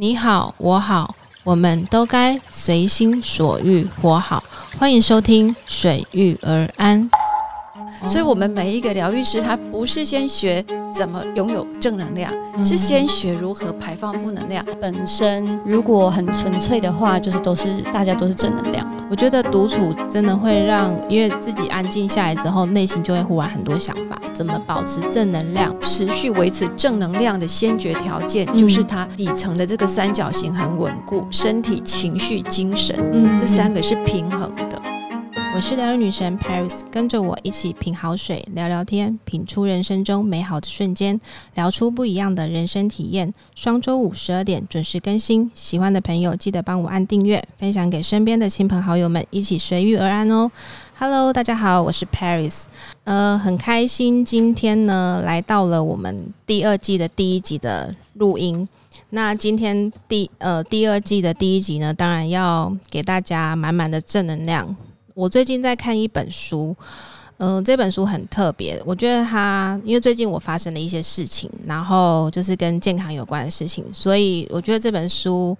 你好，我好，我们都该随心所欲活好。欢迎收听《水遇而安》。所以，我们每一个疗愈师，他不是先学怎么拥有正能量，是先学如何排放负能量。本身如果很纯粹的话，就是都是大家都是正能量的。我觉得独处真的会让，因为自己安静下来之后，内心就会忽然很多想法。怎么保持正能量，持续维持正能量的先决条件，就是它底层的这个三角形很稳固，身体、情绪、精神，这三个是平衡的。我是疗愈女神 Paris，跟着我一起品好水，聊聊天，品出人生中美好的瞬间，聊出不一样的人生体验。双周五十二点准时更新，喜欢的朋友记得帮我按订阅，分享给身边的亲朋好友们，一起随遇而安哦。Hello，大家好，我是 Paris，呃，很开心今天呢来到了我们第二季的第一集的录音。那今天第呃第二季的第一集呢，当然要给大家满满的正能量。我最近在看一本书，嗯，这本书很特别，我觉得它因为最近我发生了一些事情，然后就是跟健康有关的事情，所以我觉得这本书，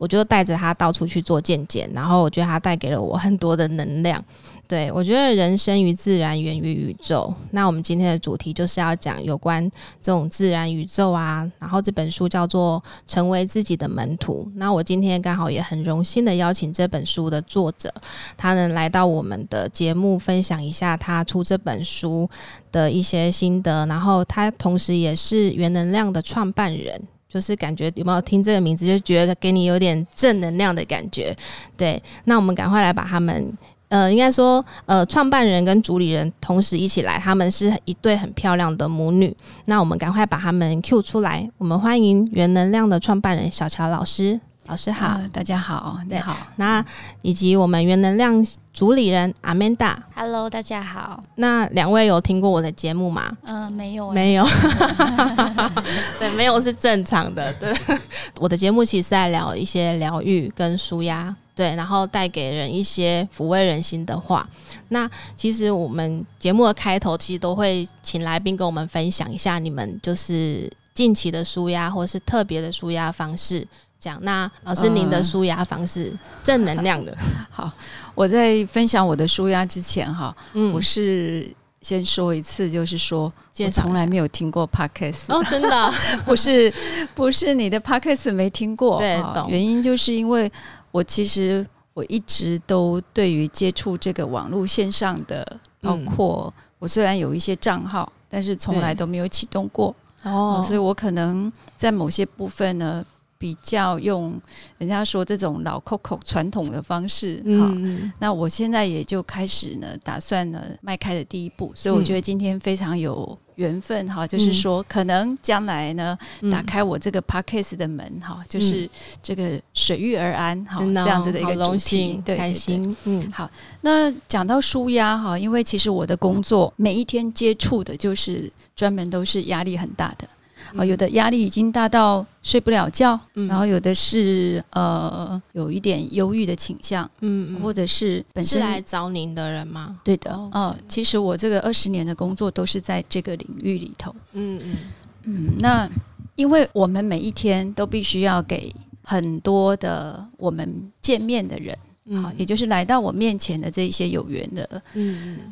我就带着他到处去做健检，然后我觉得他带给了我很多的能量。对，我觉得人生于自然，源于宇宙。那我们今天的主题就是要讲有关这种自然宇宙啊。然后这本书叫做《成为自己的门徒》。那我今天刚好也很荣幸的邀请这本书的作者，他能来到我们的节目分享一下他出这本书的一些心得。然后他同时也是原能量的创办人，就是感觉有没有听这个名字就觉得给你有点正能量的感觉？对，那我们赶快来把他们。呃，应该说，呃，创办人跟主理人同时一起来，他们是一对很漂亮的母女。那我们赶快把他们 Q 出来，我们欢迎原能量的创办人小乔老师，老师好，大家好，你好。那以及我们原能量主理人 Amanda，Hello，大家好。那两位有听过我的节目吗？嗯，没有，没有。对，没有是正常的。对，我的节目其实是在聊一些疗愈跟舒压。对，然后带给人一些抚慰人心的话。那其实我们节目的开头其实都会请来宾跟我们分享一下你们就是近期的舒压或是特别的舒压方式。讲那老师您的舒压方式正能量的。好，我在分享我的舒压之前哈，嗯，我是先说一次，就是说我从来没有听过 podcast 哦，真的 不是不是你的 podcast 没听过，对，原因就是因为。我其实我一直都对于接触这个网络线上的，包括我虽然有一些账号，但是从来都没有启动过。哦，所以我可能在某些部分呢。比较用人家说这种老 Coco 传统的方式哈，那我现在也就开始呢，打算呢迈开的第一步，所以我觉得今天非常有缘分哈，就是说可能将来呢，打开我这个 Parkes 的门哈，就是这个水遇而安哈，这样子的一个主题，对，开心，嗯，好，那讲到舒压哈，因为其实我的工作每一天接触的就是专门都是压力很大的。啊，有的压力已经大到睡不了觉，嗯然后有的是呃有一点忧郁的倾向，嗯，或者是本身来找您的人吗？对的，哦，其实我这个二十年的工作都是在这个领域里头，嗯嗯嗯。那因为我们每一天都必须要给很多的我们见面的人。好，也就是来到我面前的这一些有缘的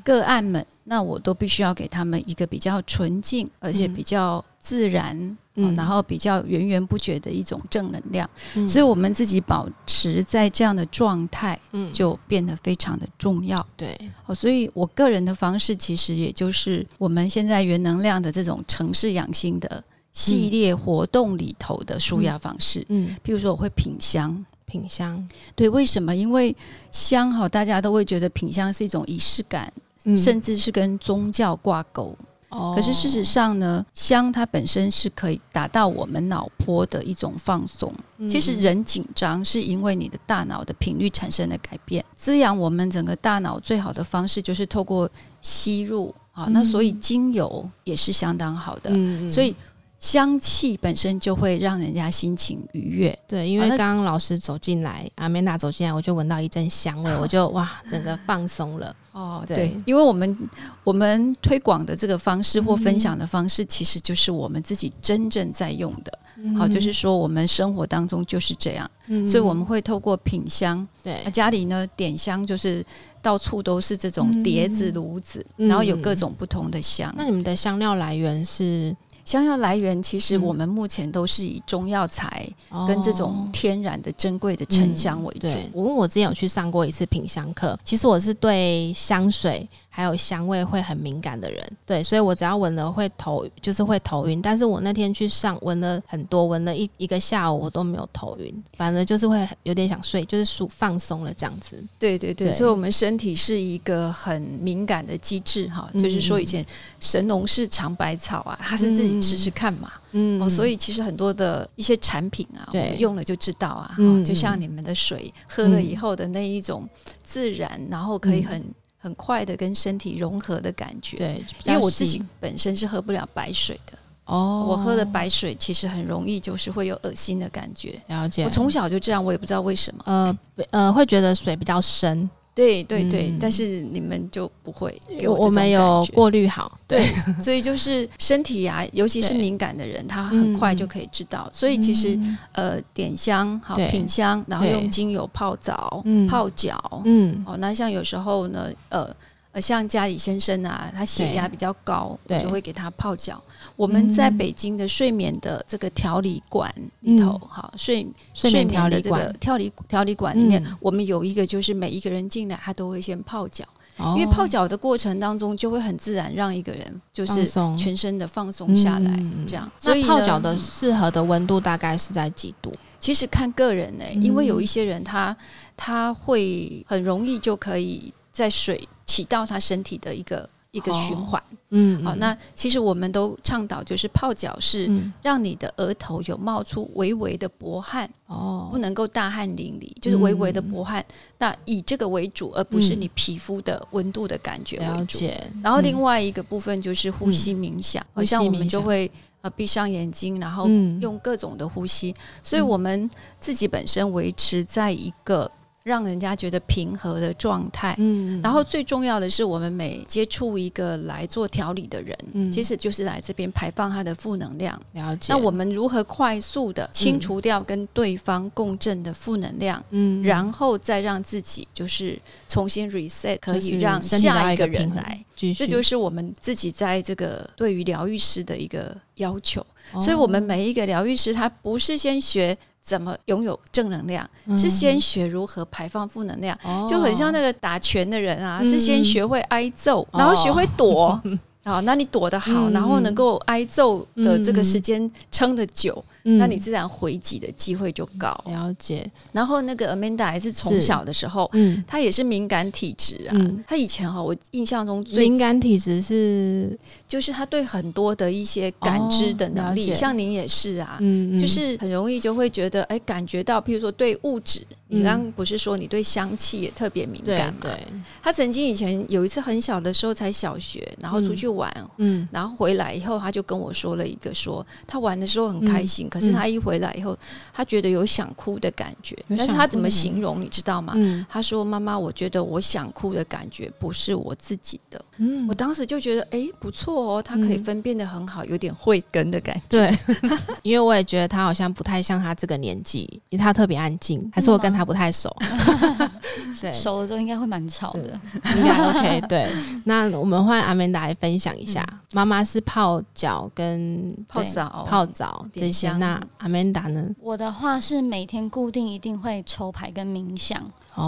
个案们，那我都必须要给他们一个比较纯净，而且比较自然，然后比较源源不绝的一种正能量。所以，我们自己保持在这样的状态，就变得非常的重要。对，哦，所以我个人的方式，其实也就是我们现在原能量的这种城市养心的系列活动里头的舒压方式。嗯，譬如说，我会品香。品香，对，为什么？因为香哈，大家都会觉得品香是一种仪式感，甚至是跟宗教挂钩。哦，可是事实上呢，香它本身是可以达到我们脑波的一种放松。其实人紧张是因为你的大脑的频率产生的改变。滋养我们整个大脑最好的方式就是透过吸入啊，那所以精油也是相当好的。嗯，所以。香气本身就会让人家心情愉悦，对，因为刚刚老师走进来，阿美娜走进来，我就闻到一阵香味，我就哇，整个放松了。哦，对，因为我们我们推广的这个方式或分享的方式，其实就是我们自己真正在用的。好，就是说我们生活当中就是这样，所以我们会透过品香，对家里呢点香就是到处都是这种碟子、炉子，然后有各种不同的香。那你们的香料来源是？香料来源其实我们目前都是以中药材跟这种天然的珍贵的沉香为主。我问我之前有去上过一次品香课，其实我是对香水。还有香味会很敏感的人，对，所以我只要闻了会头，就是会头晕。但是我那天去上闻了很多，闻了一一个下午，我都没有头晕，反正就是会有点想睡，就是舒放松了这样子。对对对，所以我们身体是一个很敏感的机制哈，就是说以前神农氏尝百草啊，他是自己吃吃看嘛，嗯，哦，所以其实很多的一些产品啊，对，用了就知道啊，就像你们的水喝了以后的那一种自然，然后可以很。很快的跟身体融合的感觉，对，因为我自己本身是喝不了白水的哦，我喝的白水其实很容易就是会有恶心的感觉。了解，我从小就这样，我也不知道为什么。呃呃，会觉得水比较深。对对对，但是你们就不会，我们有过滤好，对，所以就是身体啊，尤其是敏感的人，他很快就可以知道。所以其实呃，点香好品香，然后用精油泡澡、泡脚，嗯，哦，那像有时候呢，呃。呃，像家里先生啊，他血压比较高，我就会给他泡脚。我们在北京的睡眠的这个调理馆里头，哈，睡睡眠调理馆调理调理馆里面，我们有一个就是每一个人进来，他都会先泡脚，因为泡脚的过程当中就会很自然让一个人就是全身的放松下来，这样。所以泡脚的适合的温度大概是在几度？其实看个人呢，因为有一些人他他会很容易就可以在水。起到他身体的一个一个循环，嗯，好，那其实我们都倡导就是泡脚是让你的额头有冒出微微的薄汗，哦，不能够大汗淋漓，就是微微的薄汗，那以这个为主，而不是你皮肤的温度的感觉为主。然后另外一个部分就是呼吸冥想，好像我们就会呃闭上眼睛，然后用各种的呼吸，所以我们自己本身维持在一个。让人家觉得平和的状态，嗯，然后最重要的是，我们每接触一个来做调理的人，嗯，其实就是来这边排放他的负能量。了解。那我们如何快速的清除掉跟对方共振的负能量？嗯，然后再让自己就是重新 reset，可以让下一个人来。这就是我们自己在这个对于疗愈师的一个要求。所以，我们每一个疗愈师，他不是先学。怎么拥有正能量？是先学如何排放负能量，就很像那个打拳的人啊，是先学会挨揍，然后学会躲。好，那你躲得好，然后能够挨揍的这个时间撑得久。那你自然回击的机会就高。了解。然后那个 Amanda 还是从小的时候，嗯，她也是敏感体质啊。她以前哈，我印象中最敏感体质是，就是她对很多的一些感知的能力，像您也是啊，嗯，就是很容易就会觉得，哎，感觉到，譬如说对物质，你刚刚不是说你对香气也特别敏感嘛？对。他曾经以前有一次很小的时候才小学，然后出去玩，嗯，然后回来以后，他就跟我说了一个，说他玩的时候很开心。可是他一回来以后，他觉得有想哭的感觉，但是他怎么形容你知道吗？他说：“妈妈，我觉得我想哭的感觉不是我自己的。”嗯，我当时就觉得，哎，不错哦，他可以分辨的很好，有点慧根的感觉。对，因为我也觉得他好像不太像他这个年纪，因为他特别安静，还是我跟他不太熟。对，熟了之后应该会蛮吵的，应该 OK。对，那我们换阿曼达来分享一下，妈妈是泡脚跟泡澡、泡澡这些。那阿曼达呢？我的话是每天固定一定会抽牌跟冥想，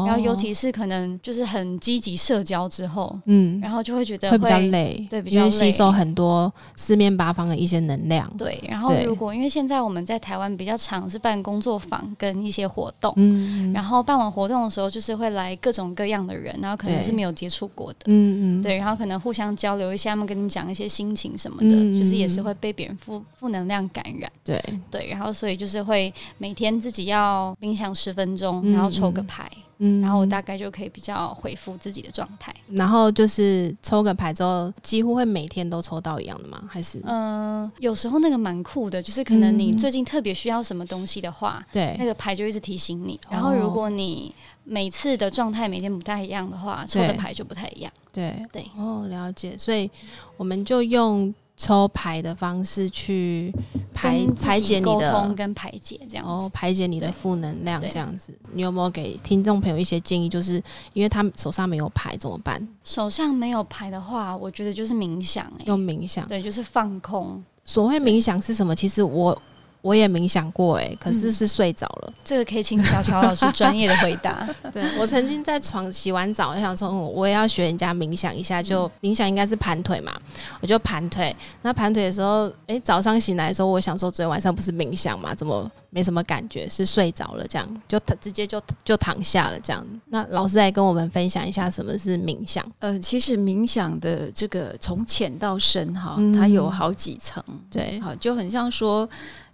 然后尤其是可能就是很积极社交之后，嗯，然后就会觉得会比较累，对，比较吸收很多四面八方的一些能量。对，然后如果因为现在我们在台湾比较常是办工作坊跟一些活动，嗯，然后办完活动的时候就是会来各种各样的人，然后可能是没有接触过的，嗯嗯，对，然后可能互相交流一下，他们跟你讲一些心情什么的，就是也是会被别人负负能量感染，对。对，然后所以就是会每天自己要冥想十分钟，然后抽个牌，嗯，然后我大概就可以比较恢复自己的状态。然后就是抽个牌之后，几乎会每天都抽到一样的吗？还是？嗯，有时候那个蛮酷的，就是可能你最近特别需要什么东西的话，对，那个牌就一直提醒你。然后如果你每次的状态每天不太一样的话，抽的牌就不太一样。对对，哦，了解。所以我们就用抽牌的方式去。排排解你的跟排解这样哦，排解你的负能量这样子。你有没有给听众朋友一些建议？就是因为他们手上没有牌怎么办？手上没有牌的话，我觉得就是冥想，欸，用冥想，对，就是放空。所谓冥想是什么？其实我。我也冥想过哎，可是是睡着了。这个可以请小乔老师专业的回答。对我曾经在床洗完澡，我想说，我也要学人家冥想一下，就冥想应该是盘腿嘛，我就盘腿。那盘腿的时候，哎，早上醒来的时候，我想说，昨天晚上不是冥想嘛，怎么没什么感觉？是睡着了，这样就直接就就躺下了这样。那老师来跟我们分享一下什么是冥想？呃，其实冥想的这个从浅到深哈，它有好几层。对，好，就很像说。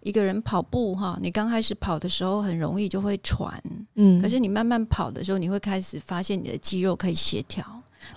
一个人跑步哈，你刚开始跑的时候很容易就会喘，嗯，可是你慢慢跑的时候，你会开始发现你的肌肉可以协调，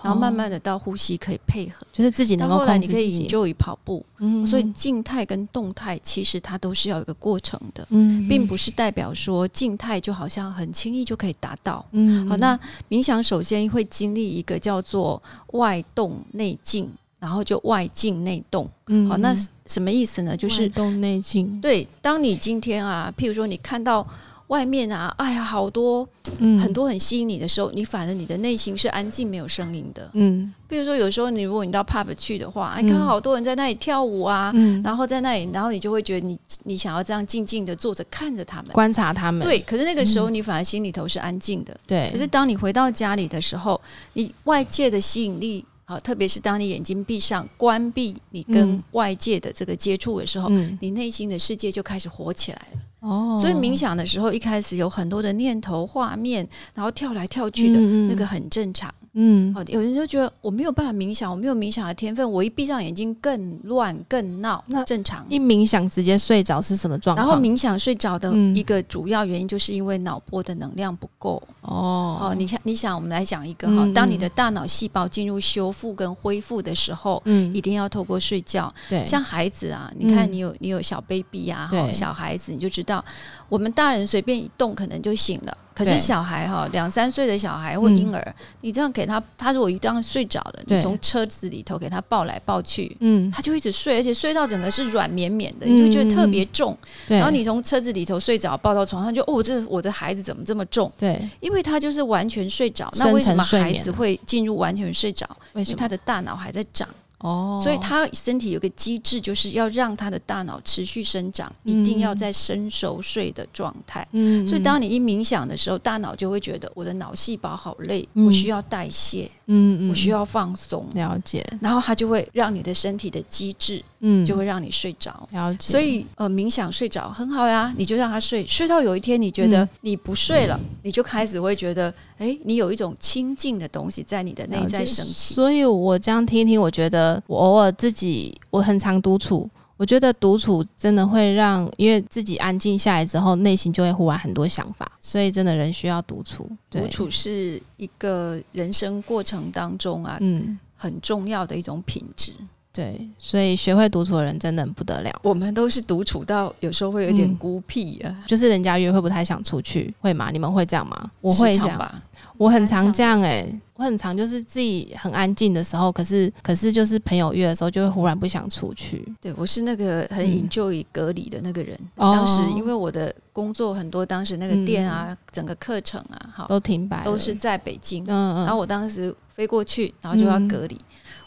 然后慢慢的到呼吸可以配合，就是自己能够控制自己。就以跑步，嗯，所以静态跟动态其实它都是要有个过程的，嗯，并不是代表说静态就好像很轻易就可以达到，嗯，好，那冥想首先会经历一个叫做外动内静。然后就外静内动，好，那什么意思呢？就是动内静。对，当你今天啊，譬如说你看到外面啊，哎呀，好多很多很吸引你的时候，你反而你的内心是安静没有声音的。嗯，比如说有时候你如果你到 pub 去的话，哎看好多人在那里跳舞啊，然后在那里，然后你就会觉得你你想要这样静静的坐着看着他们，观察他们。对，可是那个时候你反而心里头是安静的。对，可是当你回到家里的时候，你外界的吸引力。好，特别是当你眼睛闭上、关闭你跟外界的这个接触的时候，你内心的世界就开始活起来了。哦，所以冥想的时候，一开始有很多的念头、画面，然后跳来跳去的那个很正常。嗯，好，有人就觉得我没有办法冥想，我没有冥想的天分，我一闭上眼睛更乱更闹。那正常，一冥想直接睡着是什么状况？然后冥想睡着的一个主要原因，就是因为脑波的能量不够。哦，哦，你看，你想，我们来讲一个哈，当你的大脑细胞进入修复跟恢复的时候，嗯，一定要透过睡觉。对，像孩子啊，你看你有你有小 baby 啊，哈，小孩子你就知道，我们大人随便一动可能就醒了。可是小孩哈，两三岁的小孩或婴儿，你这样给他，他如果一旦睡着了，你从车子里头给他抱来抱去，嗯，他就一直睡，而且睡到整个是软绵绵的，你就觉得特别重。然后你从车子里头睡着，抱到床上就哦，这我的孩子怎么这么重？对，因为他就是完全睡着。那为什么孩子会进入完全睡着？为什么他的大脑还在长？哦，所以他身体有个机制，就是要让他的大脑持续生长，一定要在深熟睡的状态。嗯，所以当你一冥想的时候，大脑就会觉得我的脑细胞好累，我需要代谢，嗯嗯，我需要放松，了解。然后它就会让你的身体的机制，嗯，就会让你睡着，了解。所以呃，冥想睡着很好呀，你就让他睡，睡到有一天你觉得你不睡了，你就开始会觉得，哎，你有一种清静的东西在你的内在升起。所以我这样听一听，我觉得。我偶尔自己，我很常独处。我觉得独处真的会让，因为自己安静下来之后，内心就会忽然很多想法，所以真的人需要独处。独处是一个人生过程当中啊，嗯，很重要的一种品质。对，所以学会独处的人真的很不得了。我们都是独处到有时候会有点孤僻啊，就是人家约会不太想出去，会吗？你们会这样吗？我会这样。我很常这样哎，我很常就是自己很安静的时候，可是可是就是朋友约的时候，就会忽然不想出去。对我是那个很引咎于隔离的那个人。当时因为我的工作很多，当时那个店啊，整个课程啊，好都停摆，都是在北京。嗯嗯。然后我当时飞过去，然后就要隔离。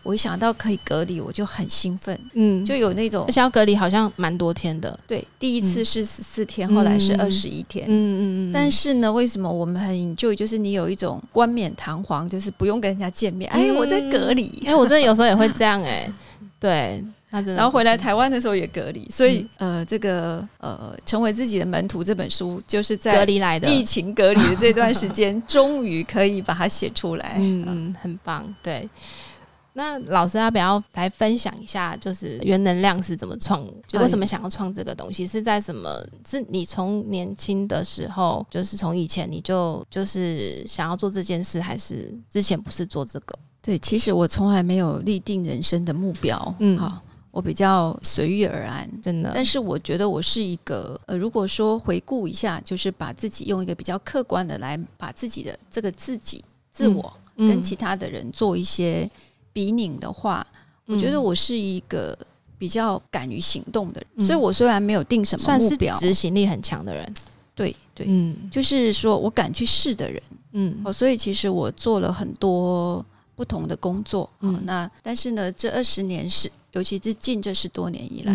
我一想到可以隔离，我就很兴奋，嗯，就有那种。而且要隔离好像蛮多天的，对，第一次是十四天，后来是二十一天，嗯嗯嗯。但是呢，为什么我们很就就是你有一种冠冕堂皇，就是不用跟人家见面，哎，我在隔离，哎，我真的有时候也会这样，哎，对。然后回来台湾的时候也隔离，所以呃，这个呃，成为自己的门徒这本书，就是在隔离来的。疫情隔离的这段时间，终于可以把它写出来，嗯。嗯，很棒，对。那老师要不要来分享一下，就是原能量是怎么创？为什么想要创这个东西？是在什么？是你从年轻的时候，就是从以前你就就是想要做这件事，还是之前不是做这个？对，其实我从来没有立定人生的目标，嗯，好，我比较随遇而安，真的。但是我觉得我是一个，呃，如果说回顾一下，就是把自己用一个比较客观的来把自己的这个自己、自我跟其他的人做一些。比拧的话，我觉得我是一个比较敢于行动的人。所以我虽然没有定什么目标，执行力很强的人。对对，嗯，就是说我敢去试的人。嗯，哦，所以其实我做了很多不同的工作。嗯，那但是呢，这二十年是，尤其是近这十多年以来。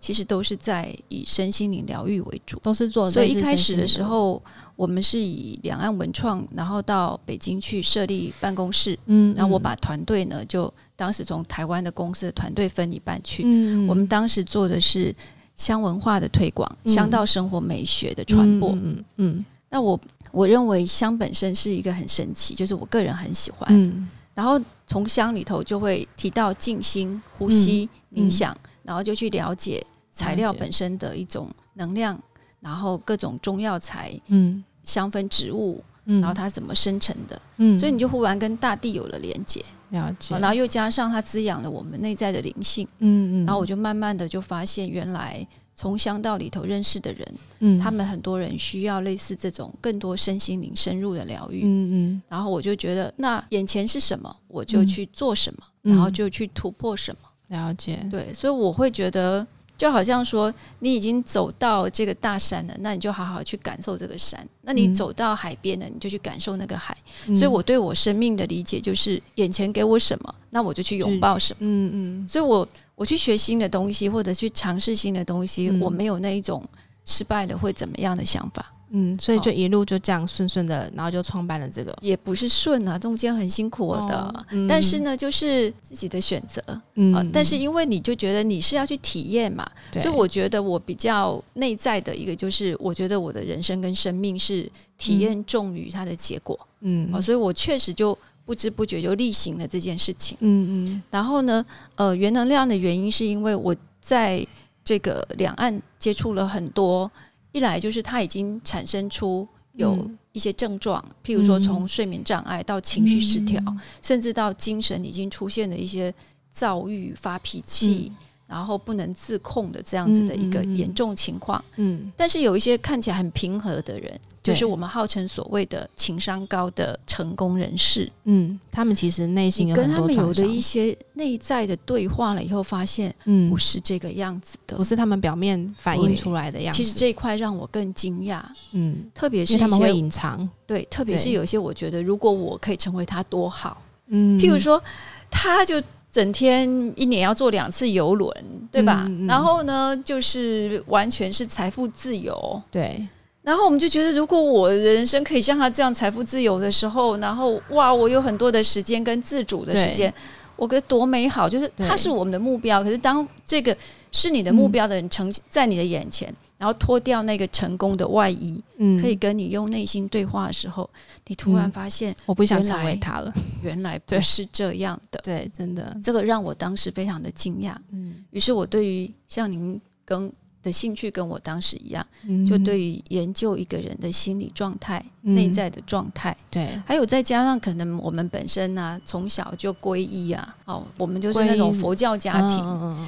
其实都是在以身心灵疗愈为主，都是做。所以一开始的时候，我们是以两岸文创，然后到北京去设立办公室。嗯，然后我把团队呢，就当时从台湾的公司的团队分一半去。嗯我们当时做的是乡文化的推广，乡道生活美学的传播。嗯嗯。那我我认为香本身是一个很神奇，就是我个人很喜欢。嗯。然后从香里头就会提到静心、呼吸、冥想。然后就去了解材料本身的一种能量，然后各种中药材、嗯，香氛植物，嗯，然后它怎么生成的，嗯，所以你就忽然跟大地有了连接，了解，然后又加上它滋养了我们内在的灵性，嗯嗯，然后我就慢慢的就发现，原来从香道里头认识的人，嗯，他们很多人需要类似这种更多身心灵深入的疗愈，嗯嗯，然后我就觉得，那眼前是什么，我就去做什么，然后就去突破什么。了解，对，所以我会觉得，就好像说，你已经走到这个大山了，那你就好好去感受这个山；那你走到海边了，你就去感受那个海。所以，我对我生命的理解就是，眼前给我什么，那我就去拥抱什么。嗯嗯。所以我我去学新的东西，或者去尝试新的东西，我没有那一种失败了会怎么样的想法。嗯，所以就一路就这样顺顺的，然后就创办了这个，也不是顺啊，中间很辛苦的，但是呢，就是自己的选择，嗯，但是因为你就觉得你是要去体验嘛，所以我觉得我比较内在的一个就是，我觉得我的人生跟生命是体验重于它的结果，嗯，啊，所以我确实就不知不觉就例行了这件事情，嗯嗯，然后呢，呃，原能量的原因是因为我在这个两岸接触了很多。一来就是他已经产生出有一些症状，譬如说从睡眠障碍到情绪失调，甚至到精神已经出现了一些躁郁、发脾气。然后不能自控的这样子的一个严重情况，嗯，但是有一些看起来很平和的人，就是我们号称所谓的情商高的成功人士，嗯，他们其实内心跟他们有的一些内在的对话了以后，发现，嗯，不是这个样子的，不是他们表面反映出来的样子。其实这一块让我更惊讶，嗯，特别是他们会隐藏，对，特别是有一些我觉得如果我可以成为他多好，嗯，譬如说他就。整天一年要坐两次游轮，对吧？然后呢，就是完全是财富自由。对。然后我们就觉得，如果我的人生可以像他这样财富自由的时候，然后哇，我有很多的时间跟自主的时间，我觉得多美好！就是他是我们的目标，可是当这个是你的目标的人呈在你的眼前。然后脱掉那个成功的外衣，嗯，可以跟你用内心对话的时候，你突然发现，我不想成为他了。原来不是这样的，对，真的，这个让我当时非常的惊讶。嗯，于是我对于像您跟的兴趣跟我当时一样，就对于研究一个人的心理状态、内在的状态，对，还有再加上可能我们本身呢，从小就皈依啊，哦，我们就是那种佛教家庭。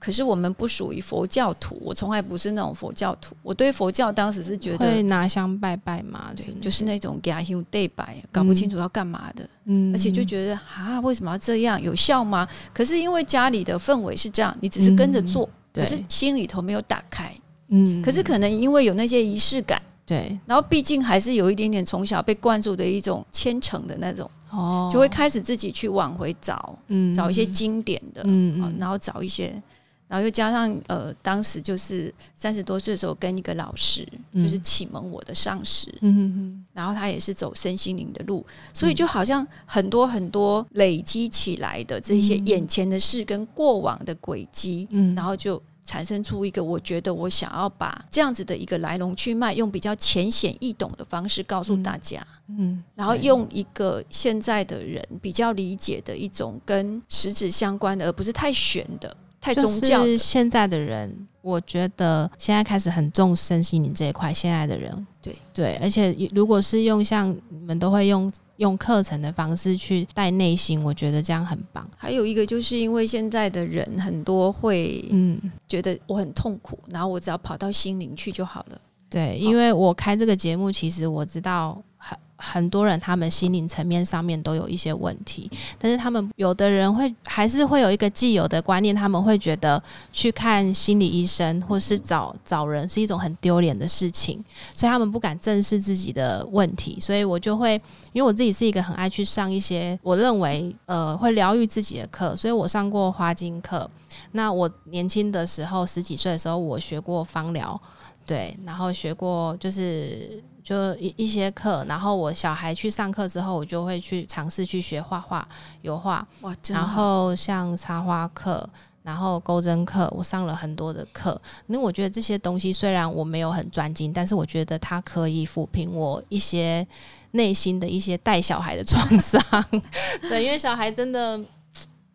可是我们不属于佛教徒，我从来不是那种佛教徒。我对佛教当时是觉得会拿香拜拜嘛，对，就是那种给阿修对拜，搞不清楚要干嘛的，嗯，而且就觉得啊，为什么要这样？有效吗？可是因为家里的氛围是这样，你只是跟着做，可是心里头没有打开，嗯，可是可能因为有那些仪式感，对，然后毕竟还是有一点点从小被灌注的一种虔诚的那种，哦，就会开始自己去往回找，嗯，找一些经典的，嗯，然后找一些。然后又加上呃，当时就是三十多岁的时候，跟一个老师就是启蒙我的上师，嗯嗯然后他也是走身心灵的路，所以就好像很多很多累积起来的这些眼前的事跟过往的轨迹，嗯，然后就产生出一个我觉得我想要把这样子的一个来龙去脉，用比较浅显易懂的方式告诉大家，嗯，然后用一个现在的人比较理解的一种跟实质相关的，而不是太玄的。太宗教。现在的人，我觉得现在开始很重身心灵这一块。现在的人，对对，而且如果是用像你们都会用用课程的方式去带内心，我觉得这样很棒。还有一个就是因为现在的人很多会嗯觉得我很痛苦，然后我只要跑到心灵去就好了。对，因为我开这个节目，其实我知道很。多人他们心灵层面上面都有一些问题，但是他们有的人会还是会有一个既有的观念，他们会觉得去看心理医生或是找找人是一种很丢脸的事情，所以他们不敢正视自己的问题。所以我就会，因为我自己是一个很爱去上一些我认为呃会疗愈自己的课，所以我上过花精课。那我年轻的时候十几岁的时候，我学过芳疗，对，然后学过就是。就一一些课，然后我小孩去上课之后，我就会去尝试去学画画、油画。哇，然后像插花课，然后钩针课，我上了很多的课。那我觉得这些东西虽然我没有很专精，但是我觉得它可以抚平我一些内心的一些带小孩的创伤。对，因为小孩真的。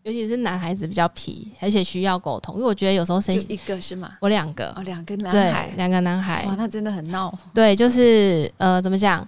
尤其是男孩子比较皮，而且需要沟通。因为我觉得有时候生一个是吗？我两个哦，两个男孩，两个男孩。哇，那真的很闹。对，就是呃，怎么讲？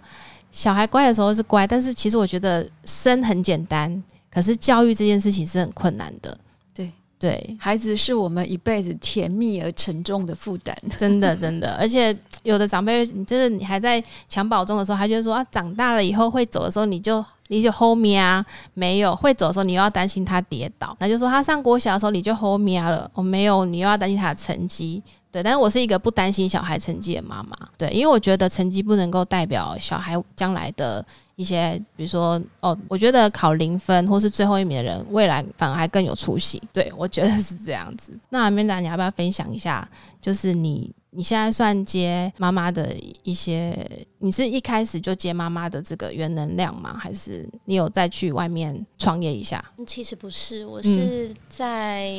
小孩乖的时候是乖，但是其实我觉得生很简单，可是教育这件事情是很困难的。对对，孩子是我们一辈子甜蜜而沉重的负担，真的真的。而且有的长辈，你就是你还在襁褓中的时候，他就说啊，长大了以后会走的时候，你就。你就后面啊，没有会走的时候，你又要担心他跌倒。那就说他上国小的时候，你就后面了。我没有，你又要担心他的成绩。对，但是我是一个不担心小孩成绩的妈妈。对，因为我觉得成绩不能够代表小孩将来的一些，比如说哦，我觉得考零分或是最后一名的人，未来反而还更有出息。对，我觉得是这样子。那阿边仔你要不要分享一下？就是你。你现在算接妈妈的一些，你是一开始就接妈妈的这个原能量吗？还是你有再去外面创业一下？其实不是，我是在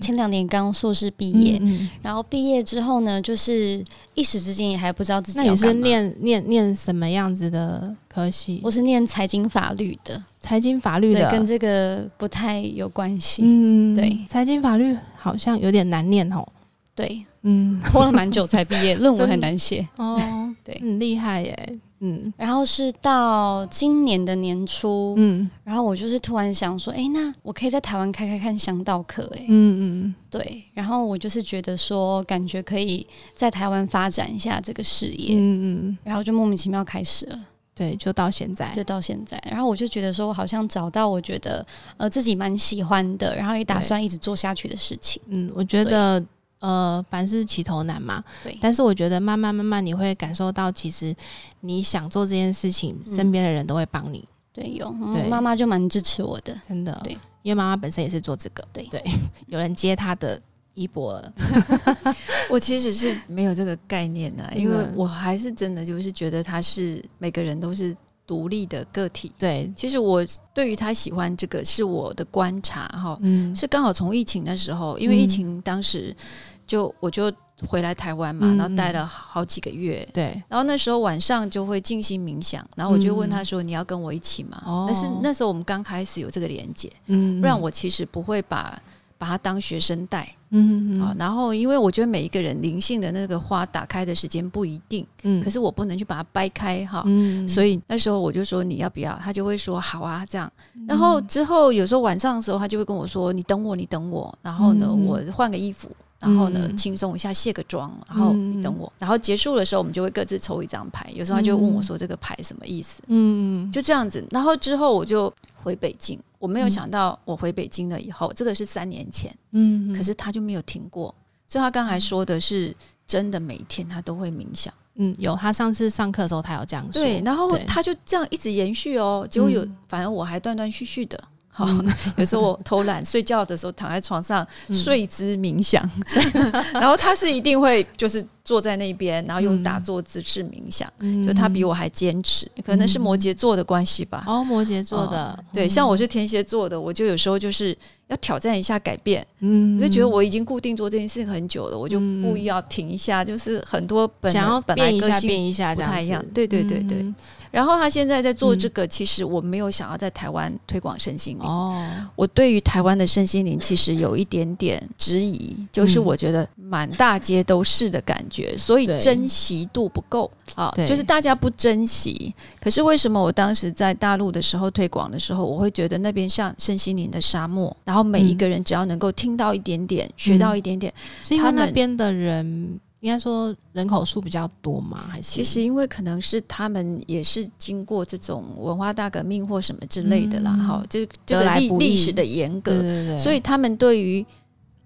前两年刚硕士毕业，然后毕业之后呢，就是一时之间也还不知道自己。那你是念念念什么样子的科系？我是念财经法律的，财经法律的跟这个不太有关系。嗯，对，财经法律好像有点难念哦。对。嗯，拖了蛮久才毕业，论文很难写 哦。对，很厉害耶。嗯，然后是到今年的年初，嗯，然后我就是突然想说，哎，那我可以在台湾开开看香道课，哎，嗯嗯，对。然后我就是觉得说，感觉可以在台湾发展一下这个事业，嗯嗯，然后就莫名其妙开始了。对，就到现在，就到现在。然后我就觉得说，我好像找到我觉得呃自己蛮喜欢的，然后也打算一直做下去的事情。嗯，我觉得。呃，凡事起头难嘛，对。但是我觉得慢慢慢慢，你会感受到，其实你想做这件事情，身边的人都会帮你。对，有，对妈妈就蛮支持我的，真的。对，因为妈妈本身也是做这个，对对。有人接她的衣钵，我其实是没有这个概念的，因为我还是真的就是觉得他是每个人都是独立的个体。对，其实我对于他喜欢这个是我的观察哈，嗯，是刚好从疫情的时候，因为疫情当时。就我就回来台湾嘛，然后待了好几个月。对，然后那时候晚上就会静心冥想，然后我就问他说：“你要跟我一起吗？”哦，那是那时候我们刚开始有这个连接，嗯，不然我其实不会把把他当学生带，嗯嗯啊。然后因为我觉得每一个人灵性的那个花打开的时间不一定，嗯，可是我不能去把它掰开哈，嗯，所以那时候我就说你要不要，他就会说好啊这样。然后之后有时候晚上的时候，他就会跟我说：“你等我，你等我。”然后呢，我换个衣服。然后呢，轻松一下，卸个妆，然后你等我。然后结束的时候，我们就会各自抽一张牌。有时候他就问我说：“这个牌什么意思？”嗯，就这样子。然后之后我就回北京。我没有想到，我回北京了以后，这个是三年前。嗯，可是他就没有停过。所以他刚才说的是真的，每一天他都会冥想。嗯，有。他上次上课的时候，他有这样说。对，然后他就这样一直延续哦。结果有，反正我还断断续续的。好，有时候我偷懒睡觉的时候躺在床上睡姿冥想，然后他是一定会就是坐在那边，然后用打坐姿势冥想，就他比我还坚持，可能是摩羯座的关系吧。哦，摩羯座的，对，像我是天蝎座的，我就有时候就是要挑战一下改变，嗯，我就觉得我已经固定做这件事情很久了，我就故意要停一下，就是很多本想要本来个性变一下不太一样，对对对对。然后他现在在做这个，其实我没有想要在台湾推广身心灵。哦，我对于台湾的身心灵其实有一点点质疑，就是我觉得满大街都是的感觉，所以珍惜度不够。啊，就是大家不珍惜。可是为什么我当时在大陆的时候推广的时候，我会觉得那边像身心灵的沙漠，然后每一个人只要能够听到一点点，学到一点点，是因为那边的人。应该说人口数比较多吗？还是？其实因为可能是他们也是经过这种文化大革命或什么之类的啦，哈，就这个历历史的严格，所以他们对于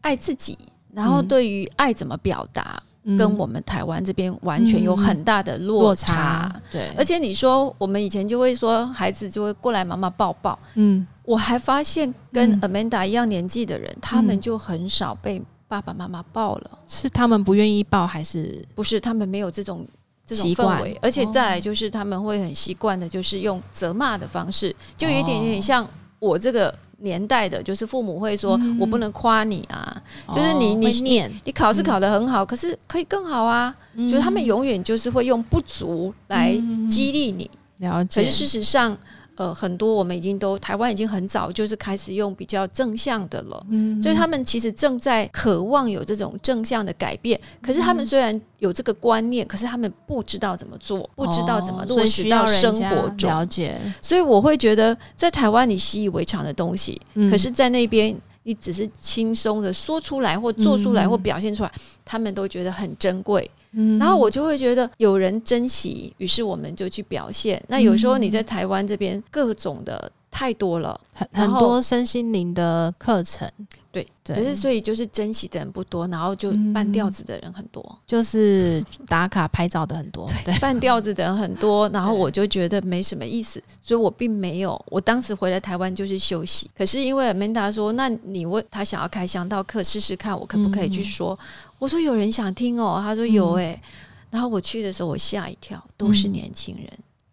爱自己，然后对于爱怎么表达，跟我们台湾这边完全有很大的落差。对，而且你说我们以前就会说孩子就会过来妈妈抱抱，嗯，我还发现跟 Amanda 一样年纪的人，他们就很少被。爸爸妈妈抱了，是他们不愿意抱，还是不是他们没有这种这种氛围？而且再来就是他们会很习惯的，就是用责骂的方式，就有一点点像我这个年代的，就是父母会说我不能夸你啊，就是你你念。你考试考得很好，可是可以更好啊，就是他们永远就是会用不足来激励你。了解，可是事实上。呃，很多我们已经都台湾已经很早就是开始用比较正向的了，嗯，所以他们其实正在渴望有这种正向的改变。可是他们虽然有这个观念，可是他们不知道怎么做，不知道怎么落实到生活中。了解，所以我会觉得在台湾你习以为常的东西，可是在那边你只是轻松的说出来或做出来或表现出来，他们都觉得很珍贵。然后我就会觉得有人珍惜，于是我们就去表现。那有时候你在台湾这边各种的太多了，很很多身心灵的课程。对，对。可是所以就是珍惜的人不多，然后就半吊子的人很多，就是打卡拍照的很多，对，半吊子的人很多，然后我就觉得没什么意思，所以我并没有，我当时回来台湾就是休息。可是因为 Amanda 说，那你问他想要开香道课试试看，我可不可以去说？我说有人想听哦，他说有哎，然后我去的时候我吓一跳，都是年轻人，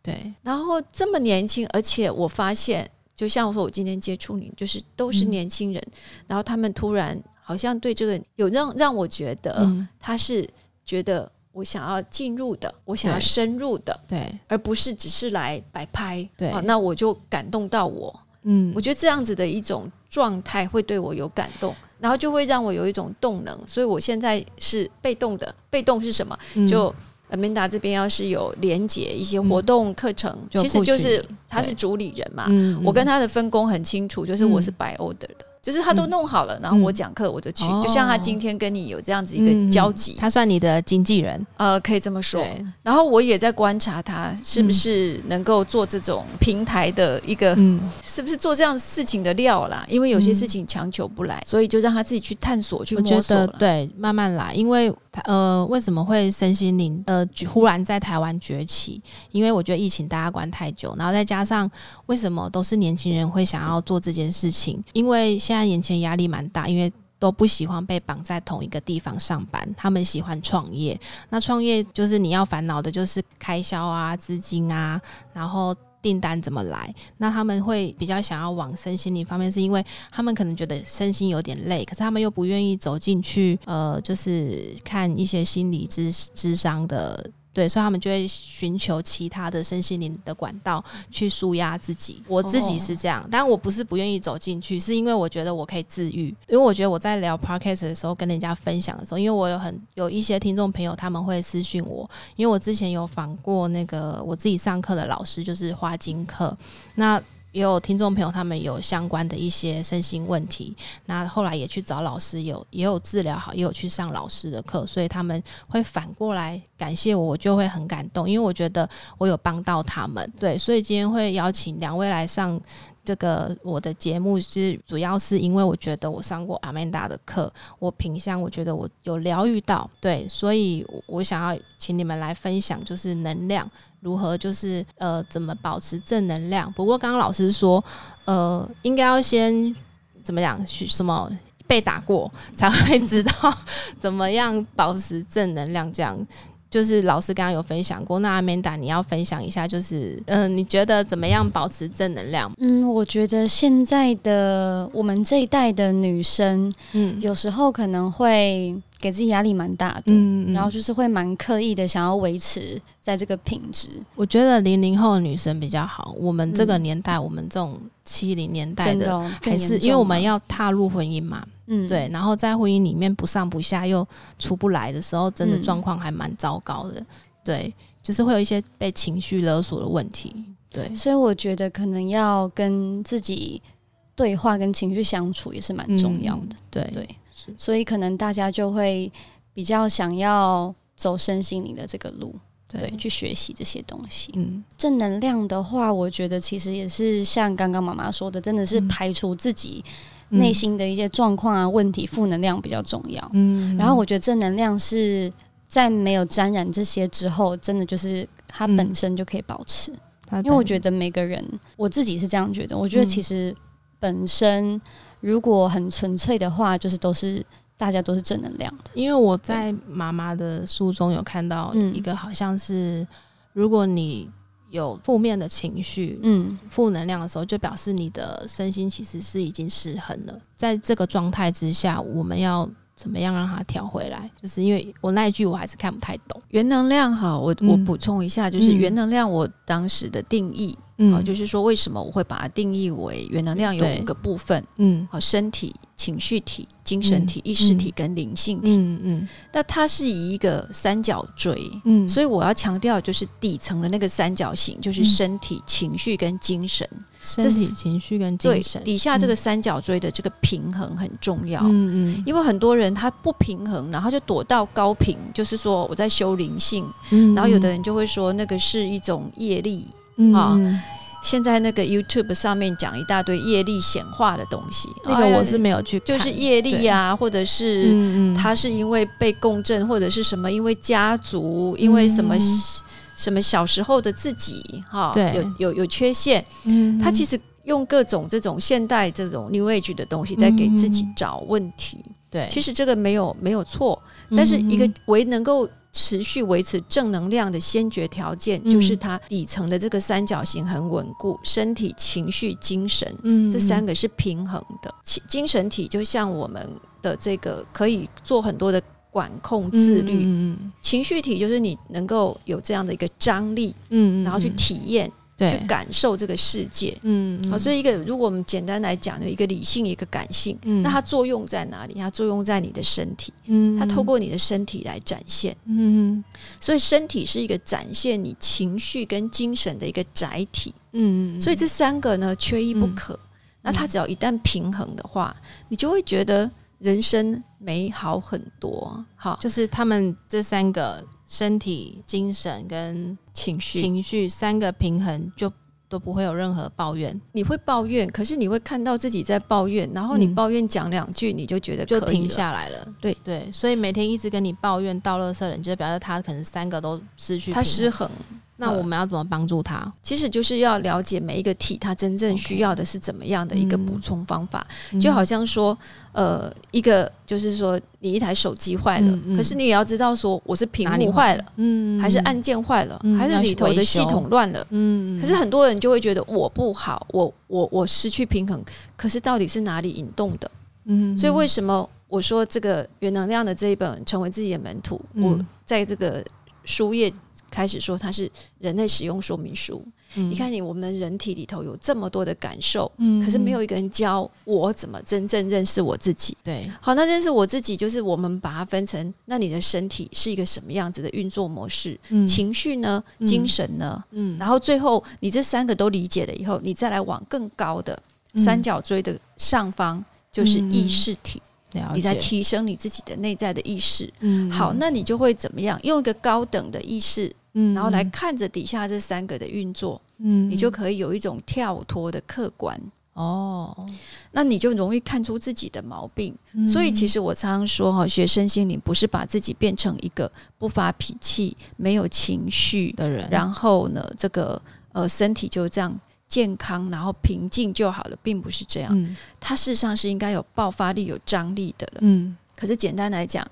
对，然后这么年轻，而且我发现。就像我说，我今天接触你，就是都是年轻人，然后他们突然好像对这个有让让我觉得他是觉得我想要进入的，我想要深入的，对，而不是只是来摆拍，对，那我就感动到我，嗯，我觉得这样子的一种状态会对我有感动，然后就会让我有一种动能，所以我现在是被动的，被动是什么？就。Amanda 这边要是有连接一些活动课程，其实就是他是主理人嘛，我跟他的分工很清楚，就是我是摆 order 的。就是他都弄好了，然后我讲课我就去，就像他今天跟你有这样子一个交集，他算你的经纪人，呃，可以这么说。然后我也在观察他是不是能够做这种平台的一个，是不是做这样事情的料啦？因为有些事情强求不来，所以就让他自己去探索、去摸索。对，慢慢来。因为呃，为什么会身心灵呃忽然在台湾崛起？因为我觉得疫情大家关太久，然后再加上为什么都是年轻人会想要做这件事情？因为现现在眼前压力蛮大，因为都不喜欢被绑在同一个地方上班，他们喜欢创业。那创业就是你要烦恼的，就是开销啊、资金啊，然后订单怎么来。那他们会比较想要往身心灵方面，是因为他们可能觉得身心有点累，可是他们又不愿意走进去，呃，就是看一些心理智智商的。对，所以他们就会寻求其他的身心灵的管道去舒压自己。我自己是这样，但我不是不愿意走进去，是因为我觉得我可以治愈。因为我觉得我在聊 podcast 的时候，跟人家分享的时候，因为我有很有一些听众朋友，他们会私讯我，因为我之前有访过那个我自己上课的老师，就是花金课。那也有听众朋友，他们有相关的一些身心问题，那后来也去找老师，有也有治疗好，也有去上老师的课，所以他们会反过来感谢我，我就会很感动，因为我觉得我有帮到他们。对，所以今天会邀请两位来上这个我的节目，是主要是因为我觉得我上过阿曼达的课，我品相我觉得我有疗愈到，对，所以我想要请你们来分享，就是能量。如何就是呃怎么保持正能量？不过刚刚老师说，呃，应该要先怎么样？什么被打过才会知道怎么样保持正能量？这样就是老师刚刚有分享过。那阿曼达，你要分享一下，就是嗯，你觉得怎么样保持正能量？嗯，我觉得现在的我们这一代的女生，嗯，有时候可能会。给自己压力蛮大的，然后就是会蛮刻意的想要维持在这个品质。我觉得零零后的女生比较好，我们这个年代，我们这种七零年代的，还是因为我们要踏入婚姻嘛，嗯，对，然后在婚姻里面不上不下又出不来的时候，真的状况还蛮糟糕的。对，就是会有一些被情绪勒索的问题。对，所以我觉得可能要跟自己对话，跟情绪相处也是蛮重要的。对对。所以可能大家就会比较想要走身心灵的这个路，对，去学习这些东西。嗯，正能量的话，我觉得其实也是像刚刚妈妈说的，真的是排除自己内心的一些状况啊、问题，负能量比较重要。嗯，然后我觉得正能量是在没有沾染这些之后，真的就是它本身就可以保持。因为我觉得每个人，我自己是这样觉得。我觉得其实本身如果很纯粹的话，就是都是大家都是正能量的。因为我在妈妈的书中有看到一个，好像是如果你有负面的情绪、嗯，负能量的时候，就表示你的身心其实是已经失衡了。在这个状态之下，我们要。怎么样让它调回来？就是因为我那一句我还是看不太懂。原能量哈，我我补充一下，就是原能量我当时的定义，嗯，就是说为什么我会把它定义为原能量有五个部分，嗯，好，身体。情绪体、精神体、意识体跟灵性体，嗯嗯，那它是以一个三角锥，嗯，所以我要强调就是底层的那个三角形，就是身体、情绪跟精神，身体、情绪跟精神，底下这个三角锥的这个平衡很重要，嗯嗯，因为很多人他不平衡，然后就躲到高频，就是说我在修灵性，嗯然后有的人就会说那个是一种业力啊。现在那个 YouTube 上面讲一大堆业力显化的东西，那个我是没有去，就是业力啊，或者是他是因为被共振，或者是什么，因为家族，因为什么什么小时候的自己哈，有有有缺陷，嗯，他其实用各种这种现代这种 New Age 的东西在给自己找问题，对，其实这个没有没有错，但是一个唯能够。持续维持正能量的先决条件，就是它底层的这个三角形很稳固，身体、情绪、精神，嗯，这三个是平衡的。精神体就像我们的这个可以做很多的管控、自律，嗯情绪体就是你能够有这样的一个张力，嗯，然后去体验。去感受这个世界，嗯，好，所以一个如果我们简单来讲，有一个理性，一个感性，那它作用在哪里？它作用在你的身体，嗯，它透过你的身体来展现，嗯，所以身体是一个展现你情绪跟精神的一个载体，嗯，所以这三个呢缺一不可。那它只要一旦平衡的话，你就会觉得人生美好很多。好，就是他们这三个。身体、精神跟情绪，情绪三个平衡，就都不会有任何抱怨。你会抱怨，可是你会看到自己在抱怨，然后你抱怨讲两句，你就觉得就停下来了。对对，所以每天一直跟你抱怨倒垃圾的人，就表示他可能三个都失去，他失衡。那我们要怎么帮助他？其实就是要了解每一个体，他真正需要的是怎么样的一个补充方法。就好像说，呃，一个就是说，你一台手机坏了，可是你也要知道说，我是屏幕坏了，嗯，还是按键坏了，还是里头的系统乱了，嗯。可是很多人就会觉得我不好，我我我失去平衡。可是到底是哪里引动的？嗯。所以为什么我说这个原能量的这一本成为自己的门徒？我在这个书页。开始说它是人类使用说明书。你看，你我们人体里头有这么多的感受，可是没有一个人教我怎么真正认识我自己。对，好，那认识我自己就是我们把它分成，那你的身体是一个什么样子的运作模式？情绪呢？精神呢？嗯，然后最后你这三个都理解了以后，你再来往更高的三角锥的上方，就是意识体。你在提升你自己的内在的意识，嗯，好，那你就会怎么样？用一个高等的意识，嗯，然后来看着底下这三个的运作，嗯，你就可以有一种跳脱的客观哦，那你就容易看出自己的毛病。所以其实我常常说哈，学生心灵不是把自己变成一个不发脾气、没有情绪的人，然后呢，这个呃身体就这样。健康，然后平静就好了，并不是这样。嗯，它事实上是应该有爆发力、有张力的了。嗯，可是简单来讲，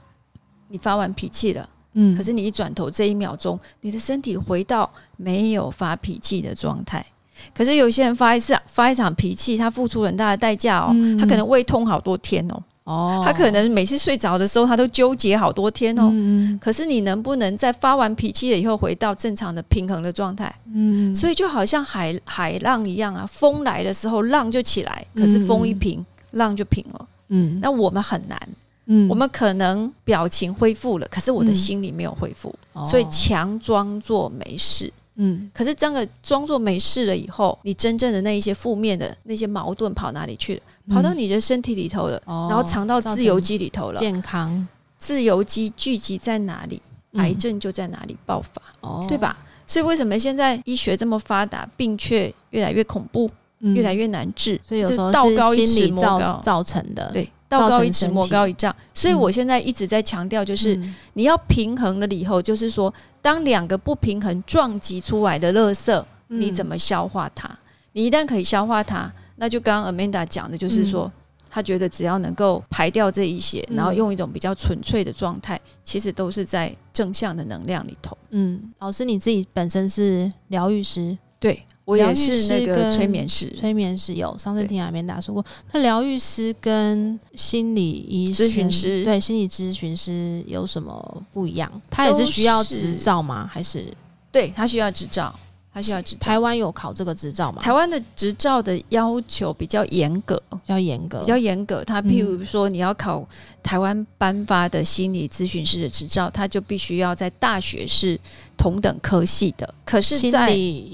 你发完脾气了，嗯，可是你一转头，这一秒钟，你的身体回到没有发脾气的状态。可是有些人发一次发一场脾气，他付出很大的代价哦，他可能胃痛好多天哦。哦，他可能每次睡着的时候，他都纠结好多天哦。嗯可是你能不能在发完脾气了以后，回到正常的平衡的状态？嗯。所以就好像海海浪一样啊，风来的时候浪就起来，可是风一平，浪就平了。嗯。那我们很难。嗯。我们可能表情恢复了，可是我的心里没有恢复，所以强装作没事。嗯，可是真的装作没事了以后，你真正的那一些负面的那些矛盾跑哪里去了？跑到你的身体里头了，然后藏到自由基里头了。健康自由基聚集在哪里，癌症就在哪里爆发，哦，对吧？所以为什么现在医学这么发达，病却越来越恐怖，越来越难治？所以有时候道高一尺，魔高造成的，对，道高一尺，魔高一丈。所以我现在一直在强调，就是你要平衡了以后，就是说，当两个不平衡撞击出来的垃圾，你怎么消化它？你一旦可以消化它，那就刚刚 Amanda 讲的，就是说，他觉得只要能够排掉这一些，然后用一种比较纯粹的状态，其实都是在正向的能量里头。嗯，老师你自己本身是疗愈师，对我也是那个催眠师，催眠师有上次听阿面达说过，那疗愈师跟心理医咨询师，对心理咨询师有什么不一样？他也是需要执照吗？还是对他需要执照？他需要执台湾有考这个执照吗？台湾的执照的要求比较严格，比较严格，比较严格。他譬如说，你要考台湾颁发的心理咨询师的执照，他就必须要在大学是同等科系的。可是，在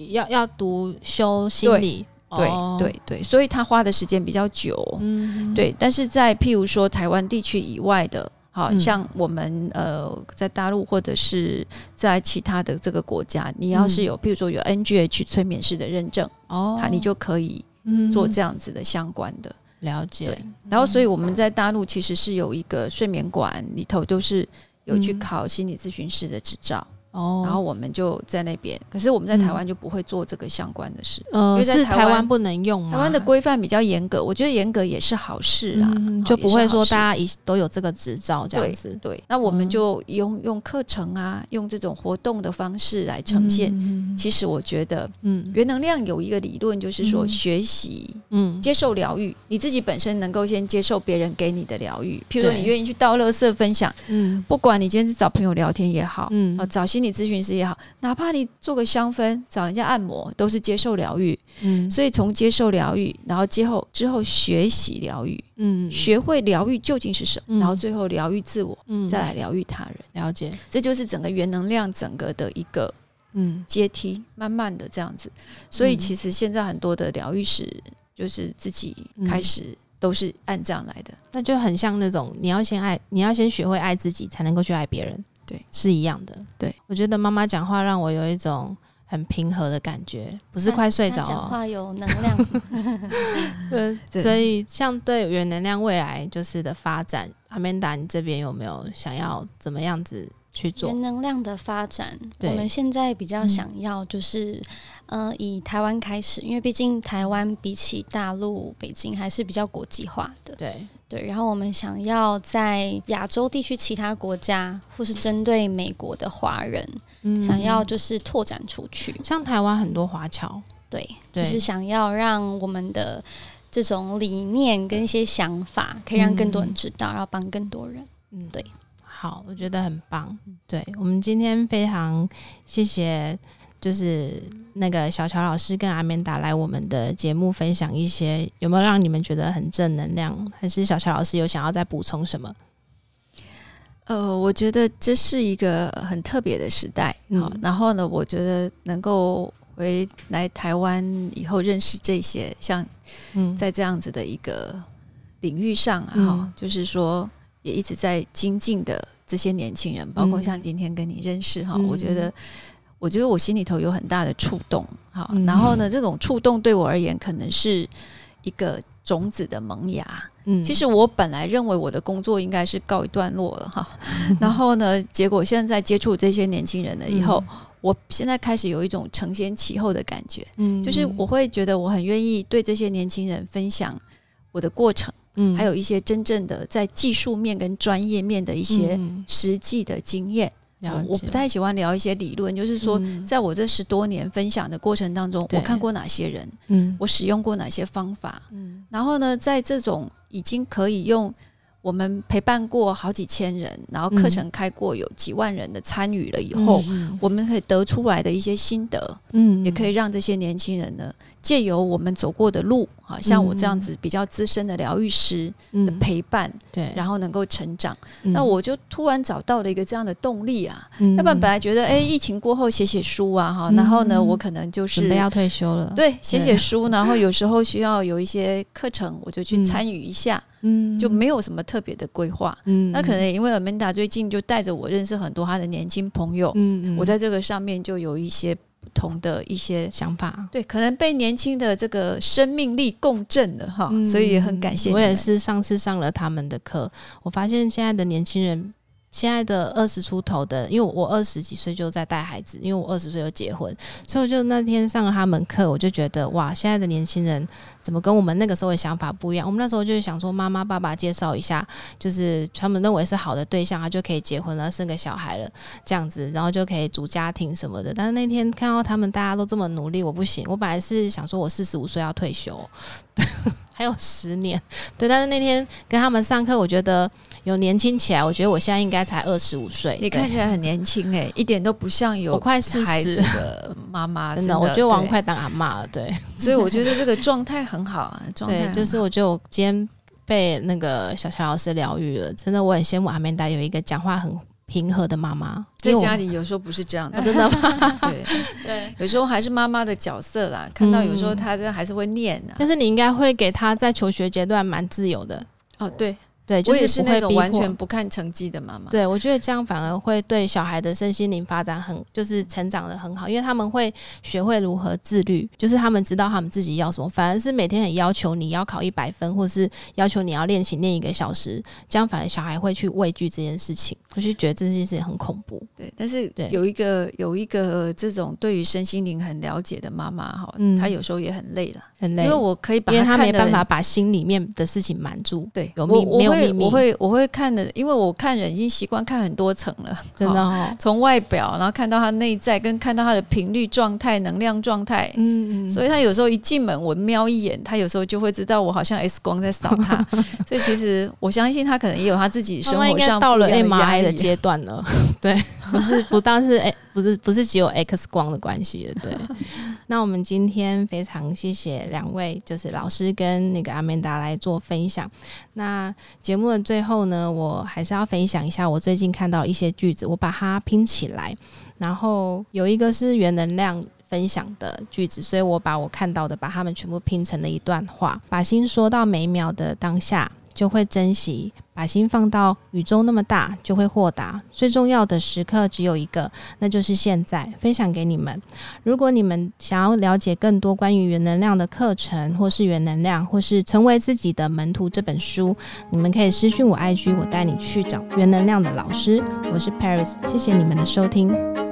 要要读修心理，对对对，所以他花的时间比较久。嗯，对。但是在譬如说台湾地区以外的。好像我们呃在大陆或者是在其他的这个国家，你要是有，比如说有 NGH 催眠师的认证哦，你就可以做这样子的相关的。了解。然后，所以我们在大陆其实是有一个睡眠馆里头，都是有去考心理咨询师的执照。哦，然后我们就在那边，可是我们在台湾就不会做这个相关的事，因为在台湾不能用。台湾的规范比较严格，我觉得严格也是好事啊，就不会说大家一都有这个执照这样子。对，那我们就用用课程啊，用这种活动的方式来呈现。其实我觉得，嗯，原能量有一个理论，就是说学习，嗯，接受疗愈，你自己本身能够先接受别人给你的疗愈，譬如说你愿意去倒乐色分享，嗯，不管你今天是找朋友聊天也好，嗯，啊，找心理。咨询师也好，哪怕你做个香氛，找人家按摩，都是接受疗愈。嗯，所以从接受疗愈，然后之后之后学习疗愈，嗯，学会疗愈究竟是什么，然后最后疗愈自我，嗯，再来疗愈他人。了解，这就是整个原能量整个的一个嗯阶梯，慢慢的这样子。所以其实现在很多的疗愈师就是自己开始都是按这样来的，那就很像那种你要先爱，你要先学会爱自己，才能够去爱别人。对，是一样的。对，我觉得妈妈讲话让我有一种很平和的感觉，不是快睡着。讲话有能量。对，所以像对原能量未来就是的发展，阿曼达，你这边有没有想要怎么样子去做原能量的发展？我们现在比较想要就是。呃，以台湾开始，因为毕竟台湾比起大陆、北京还是比较国际化的。对对，然后我们想要在亚洲地区其他国家，或是针对美国的华人，想要就是拓展出去。像台湾很多华侨，对，就是想要让我们的这种理念跟一些想法，可以让更多人知道，然后帮更多人。嗯，对，好，我觉得很棒。对我们今天非常谢谢。就是那个小乔老师跟阿面达来我们的节目分享一些，有没有让你们觉得很正能量？还是小乔老师有想要再补充什么？呃，我觉得这是一个很特别的时代，好，然后呢，我觉得能够回来台湾以后认识这些，像在这样子的一个领域上啊，哈，就是说也一直在精进的这些年轻人，包括像今天跟你认识哈，我觉得。我觉得我心里头有很大的触动，好，然后呢，这种触动对我而言可能是一个种子的萌芽。嗯，其实我本来认为我的工作应该是告一段落了哈，然后呢，结果现在接触这些年轻人了以后，我现在开始有一种承先启后的感觉，嗯，就是我会觉得我很愿意对这些年轻人分享我的过程，嗯，还有一些真正的在技术面跟专业面的一些实际的经验。我不太喜欢聊一些理论，就是说，在我这十多年分享的过程当中，我看过哪些人，嗯，我使用过哪些方法，嗯，然后呢，在这种已经可以用我们陪伴过好几千人，然后课程开过有几万人的参与了以后，我们可以得出来的一些心得，嗯，也可以让这些年轻人呢，借由我们走过的路。哈，像我这样子比较资深的疗愈师的陪伴，对，然后能够成长。那我就突然找到了一个这样的动力啊，要不然本来觉得哎，疫情过后写写书啊哈，然后呢，我可能就是准备要退休了，对，写写书，然后有时候需要有一些课程，我就去参与一下，嗯，就没有什么特别的规划，嗯，那可能因为 Amanda 最近就带着我认识很多他的年轻朋友，嗯嗯，我在这个上面就有一些。不同的一些想法，对，可能被年轻的这个生命力共振了哈，所以也很感谢。我也是上次上了他们的课，我发现现在的年轻人。现在的二十出头的，因为我二十几岁就在带孩子，因为我二十岁就结婚，所以我就那天上了他们课，我就觉得哇，现在的年轻人怎么跟我们那个时候的想法不一样？我们那时候就是想说，妈妈爸爸介绍一下，就是他们认为是好的对象，他就可以结婚了，生个小孩了，这样子，然后就可以组家庭什么的。但是那天看到他们大家都这么努力，我不行。我本来是想说我四十五岁要退休，还有十年，对。但是那天跟他们上课，我觉得。有年轻起来，我觉得我现在应该才二十五岁。你看起来很年轻哎，一点都不像有我快四十的妈妈。真的，我觉得我快当阿妈了。对，所以我觉得这个状态很好啊。状态就是我觉得我今天被那个小乔老师疗愈了。真的，我很羡慕阿曼达有一个讲话很平和的妈妈。在家里有时候不是这样的，真的吗？对 对，有时候还是妈妈的角色啦。看到有时候他这还是会念的，但是你应该会给她在求学阶段蛮自由的。哦，对。对，我也是那种完全不看成绩的妈妈。对，我觉得这样反而会对小孩的身心灵发展很，就是成长的很好，因为他们会学会如何自律，就是他们知道他们自己要什么。反而是每天很要求你要考一百分，或是要求你要练习练一个小时，这样反而小孩会去畏惧这件事情，我就觉得这件事情很恐怖。对，但是有一个有一个这种对于身心灵很了解的妈妈哈，嗯，她有时候也很累了，很累，因为我可以把，因为她没办法把心里面的事情瞒住。对，有秘没有。我会我会看的，因为我看人已经习惯看很多层了，真的。从外表，然后看到他内在，跟看到他的频率状态、能量状态。嗯嗯。所以他有时候一进门，我瞄一眼，他有时候就会知道我好像 X 光在扫他。所以其实我相信他可能也有他自己生活上到了 MRI 的阶段了。对，不是不当是哎，不是不是只有 X 光的关系的。对。那我们今天非常谢谢两位，就是老师跟那个阿曼达来做分享。那节目的最后呢，我还是要分享一下我最近看到一些句子，我把它拼起来，然后有一个是原能量分享的句子，所以我把我看到的把它们全部拼成了一段话，把心说到每秒的当下。就会珍惜，把心放到宇宙那么大，就会豁达。最重要的时刻只有一个，那就是现在。分享给你们。如果你们想要了解更多关于原能量的课程，或是原能量，或是成为自己的门徒这本书，你们可以私讯我 IG，我带你去找原能量的老师。我是 Paris，谢谢你们的收听。